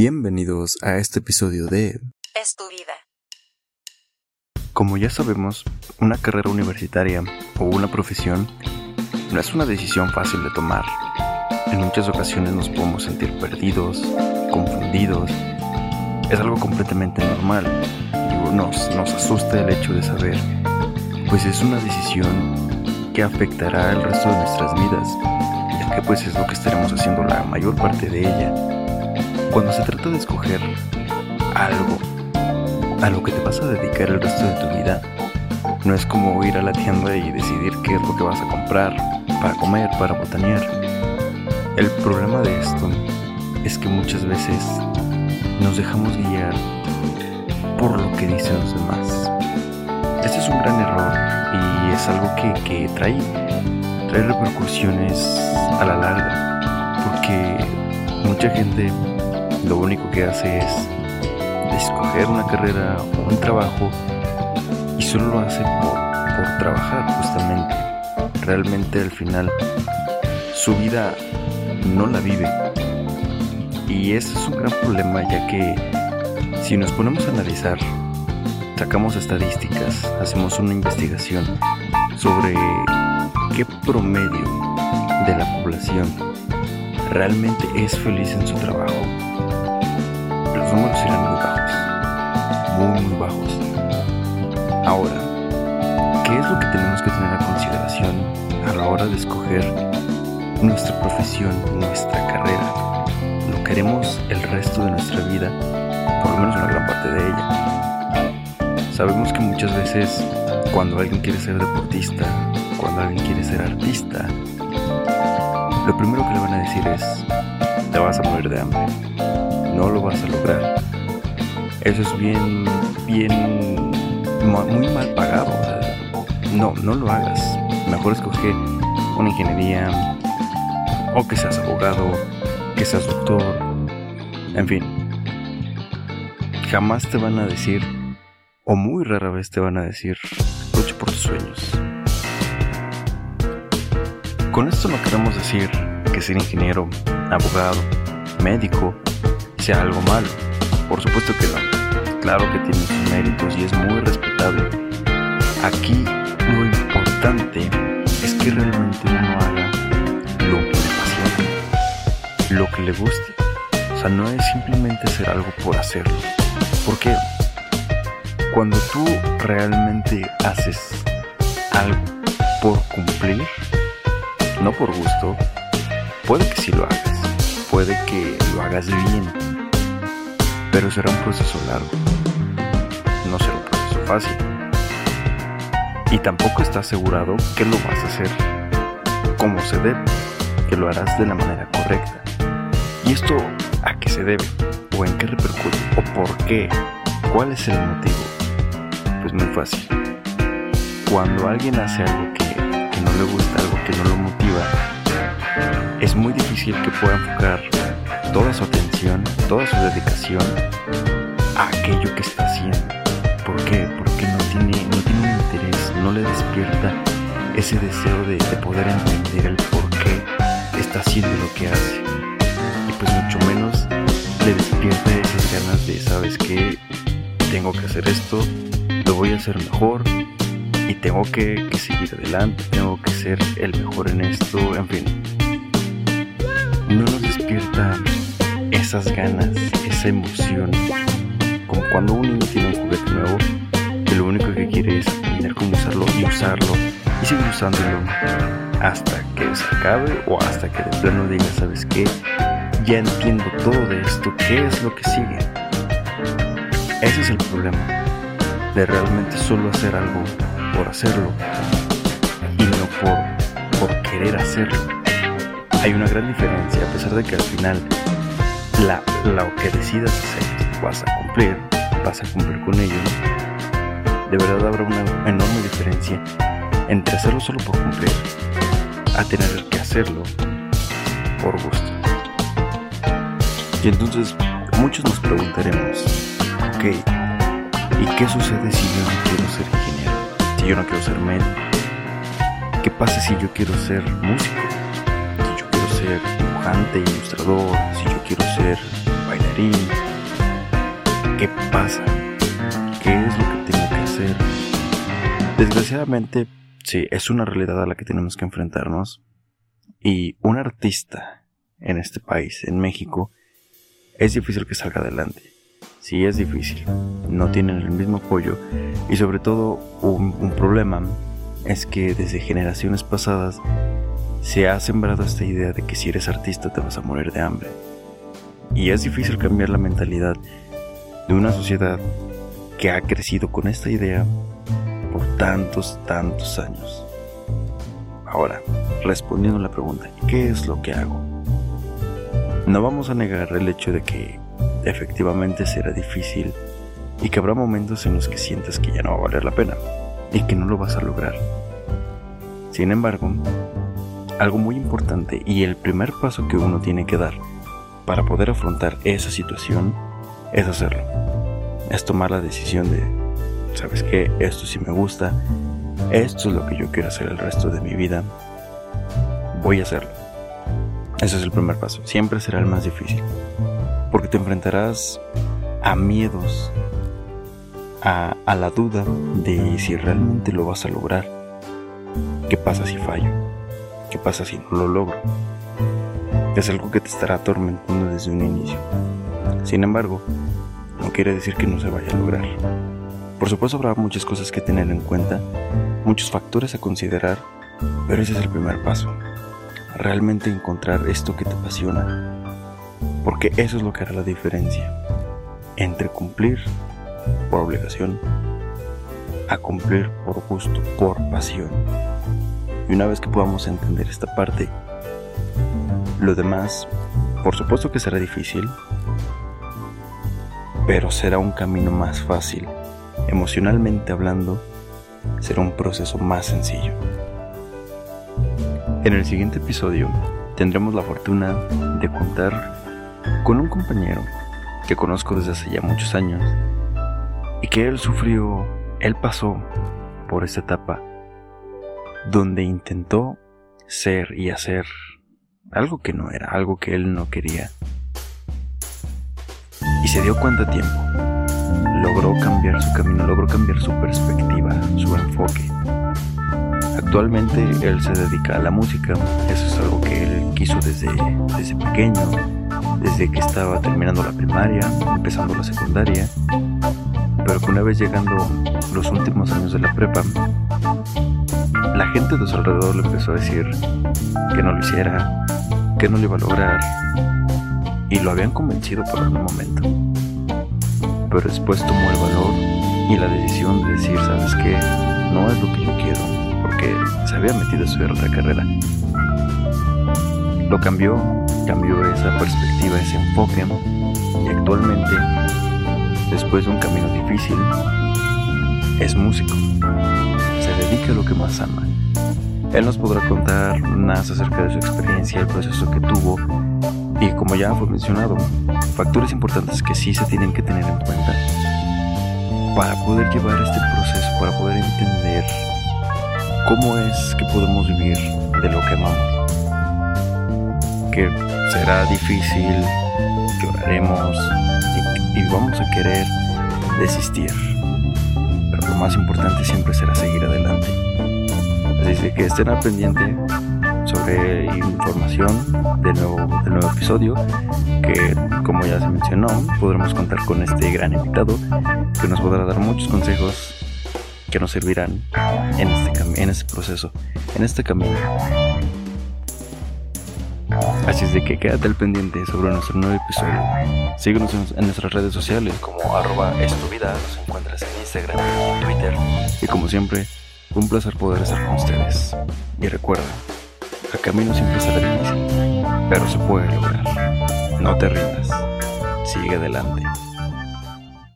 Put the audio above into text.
Bienvenidos a este episodio de Es tu vida. Como ya sabemos, una carrera universitaria o una profesión no es una decisión fácil de tomar. En muchas ocasiones nos podemos sentir perdidos, confundidos. Es algo completamente normal. Digo, nos, nos asusta el hecho de saber, pues es una decisión que afectará el resto de nuestras vidas, ya que pues es lo que estaremos haciendo la mayor parte de ella. Cuando se trata de escoger algo a lo que te vas a dedicar el resto de tu vida, no es como ir a la tienda y decidir qué es lo que vas a comprar para comer, para botanear. El problema de esto es que muchas veces nos dejamos guiar por lo que dicen los demás. Este es un gran error y es algo que, que trae, trae repercusiones a la larga, porque mucha gente lo único que hace es escoger una carrera o un trabajo y solo lo hace por, por trabajar justamente. Realmente al final su vida no la vive. Y ese es un gran problema ya que si nos ponemos a analizar, sacamos estadísticas, hacemos una investigación sobre qué promedio de la población realmente es feliz en su trabajo, profesión, nuestra carrera? Lo queremos el resto de nuestra vida, por lo menos una gran parte de ella. Sabemos que muchas veces cuando alguien quiere ser deportista, cuando alguien quiere ser artista, lo primero que le van a decir es, te vas a morir de hambre, no lo vas a lograr. Eso es bien, bien, muy mal pagado. No, no lo hagas. Mejor escoge una ingeniería, o que seas abogado, que seas doctor, en fin. Jamás te van a decir, o muy rara vez te van a decir, lucha por tus sueños. Con esto no queremos decir que ser ingeniero, abogado, médico sea algo malo. Por supuesto que no. Claro que tiene sus méritos y es muy respetable. Aquí lo importante es que realmente uno lo que le guste. O sea, no es simplemente hacer algo por hacerlo. Porque cuando tú realmente haces algo por cumplir, no por gusto, puede que sí lo hagas, puede que lo hagas bien, pero será un proceso largo, no será un proceso fácil. Y tampoco está asegurado que lo vas a hacer como se debe, que lo harás de la manera correcta. ¿Y esto a qué se debe? ¿O en qué repercute? ¿O por qué? ¿Cuál es el motivo? Pues muy fácil. Cuando alguien hace algo que, no le gusta, algo que no lo motiva, es muy difícil que pueda enfocar toda su atención, toda su dedicación a aquello que está haciendo. ¿Por qué? Porque no tiene, no tiene interés, no le despierta ese deseo de, de poder entender el por qué está haciendo lo que hace. Pues mucho menos le despierta esas ganas de, ¿sabes qué? Tengo que hacer esto, lo voy a hacer mejor y tengo que, que seguir adelante, tengo que ser el mejor en esto, en fin. No nos despierta esas ganas, esa emoción, como cuando un niño tiene un juguete nuevo que lo único que quiere es aprender cómo usarlo y usarlo y seguir usándolo hasta que se acabe o hasta que de plano diga, ¿sabes qué? Ya entiendo todo de esto, ¿qué es lo que sigue? Ese es el problema, de realmente solo hacer algo por hacerlo y no por, por querer hacerlo. Hay una gran diferencia, a pesar de que al final la, lo que decidas hacer vas a cumplir, vas a cumplir con ello, de verdad habrá una enorme diferencia entre hacerlo solo por cumplir a tener que hacerlo por gusto. Y entonces muchos nos preguntaremos, ok, ¿y qué sucede si yo no quiero ser ingeniero? Si yo no quiero ser médico. ¿Qué pasa si yo quiero ser músico? Si yo quiero ser dibujante, ilustrador, si yo quiero ser bailarín. ¿Qué pasa? ¿Qué es lo que tengo que hacer? Desgraciadamente, sí, es una realidad a la que tenemos que enfrentarnos. Y un artista en este país, en México, es difícil que salga adelante. Sí, es difícil. No tienen el mismo apoyo. Y sobre todo, un, problema es que desde generaciones pasadas se ha sembrado esta idea de que si eres artista te vas a morir de hambre. Y es difícil cambiar la mentalidad de una sociedad que ha crecido con esta idea por tantos, tantos años. Ahora, respondiendo a la pregunta, ¿qué es lo que hago? No vamos a negar el hecho de que efectivamente será difícil y que habrá momentos en los que sientas que ya no va a valer la pena y que no lo vas a lograr. Sin embargo, algo muy importante y el primer paso que uno tiene que dar para poder afrontar esa situación es hacerlo. Es tomar la decisión de, ¿sabes qué? Esto sí me gusta, esto es lo que yo quiero hacer el resto de mi vida, voy a hacerlo. Ese es el primer paso, siempre será el más difícil, porque te enfrentarás a miedos, a, la duda de si realmente lo vas a lograr. ¿Qué pasa si fallo? ¿Qué pasa si no lo logro? Es algo que te estará atormentando desde un inicio. Sin embargo, no quiere decir que no se vaya a lograr. Por supuesto habrá muchas cosas que tener en cuenta, muchos factores a considerar, pero ese es el primer paso. Realmente encontrar esto que te apasiona. Porque eso es lo que hará la diferencia entre cumplir por obligación a cumplir por gusto, por pasión. Y una vez que podamos entender esta parte, lo demás, por supuesto que será difícil, pero será un camino más fácil. Emocionalmente hablando, será un proceso más sencillo. En el siguiente episodio tendremos la fortuna de contar con un compañero que conozco desde hace ya muchos años y que él sufrió, él pasó por esta etapa donde intentó ser y hacer algo que no era, algo que él no quería. Y se dio cuenta a tiempo. Logró cambiar su camino, logró cambiar su perspectiva, su enfoque. Actualmente él se dedica a la música, eso es algo que él quiso desde, desde pequeño, desde que estaba terminando la primaria, empezando la secundaria, pero una vez llegando los últimos años de la prepa, la gente de su alrededor le empezó a decir que no lo hiciera, que no lo iba a lograr, y lo habían convencido por un momento. Pero después tomó el valor y la decisión de decir, ¿sabes qué? No es lo que yo quiero, porque se había metido a estudiar otra carrera. Lo cambió, cambió esa perspectiva, ese enfoque, y actualmente, después de un camino difícil, es músico dedique a lo que más ama. Él nos podrá contar más acerca de su experiencia, el proceso que tuvo y como ya fue mencionado, factores importantes que sí se tienen que tener en cuenta para poder llevar este proceso, para poder entender cómo es que podemos vivir de lo que amamos. Que será difícil, lloraremos y, y vamos a querer desistir lo más importante siempre será seguir adelante. Así que estén al pendiente sobre información del nuevo, del nuevo episodio, que como ya se mencionó, podremos contar con este gran invitado que nos podrá dar muchos consejos que nos servirán en este, en este proceso, en este camino. Así es de que quédate al pendiente sobre nuestro nuevo episodio. Síguenos en, nuestras redes sociales como arroba nos encuentras en Instagram y Twitter. Y como siempre, un placer poder estar con ustedes. Y recuerda, el camino siempre será difícil, pero se puede lograr. No te rindas, sigue adelante.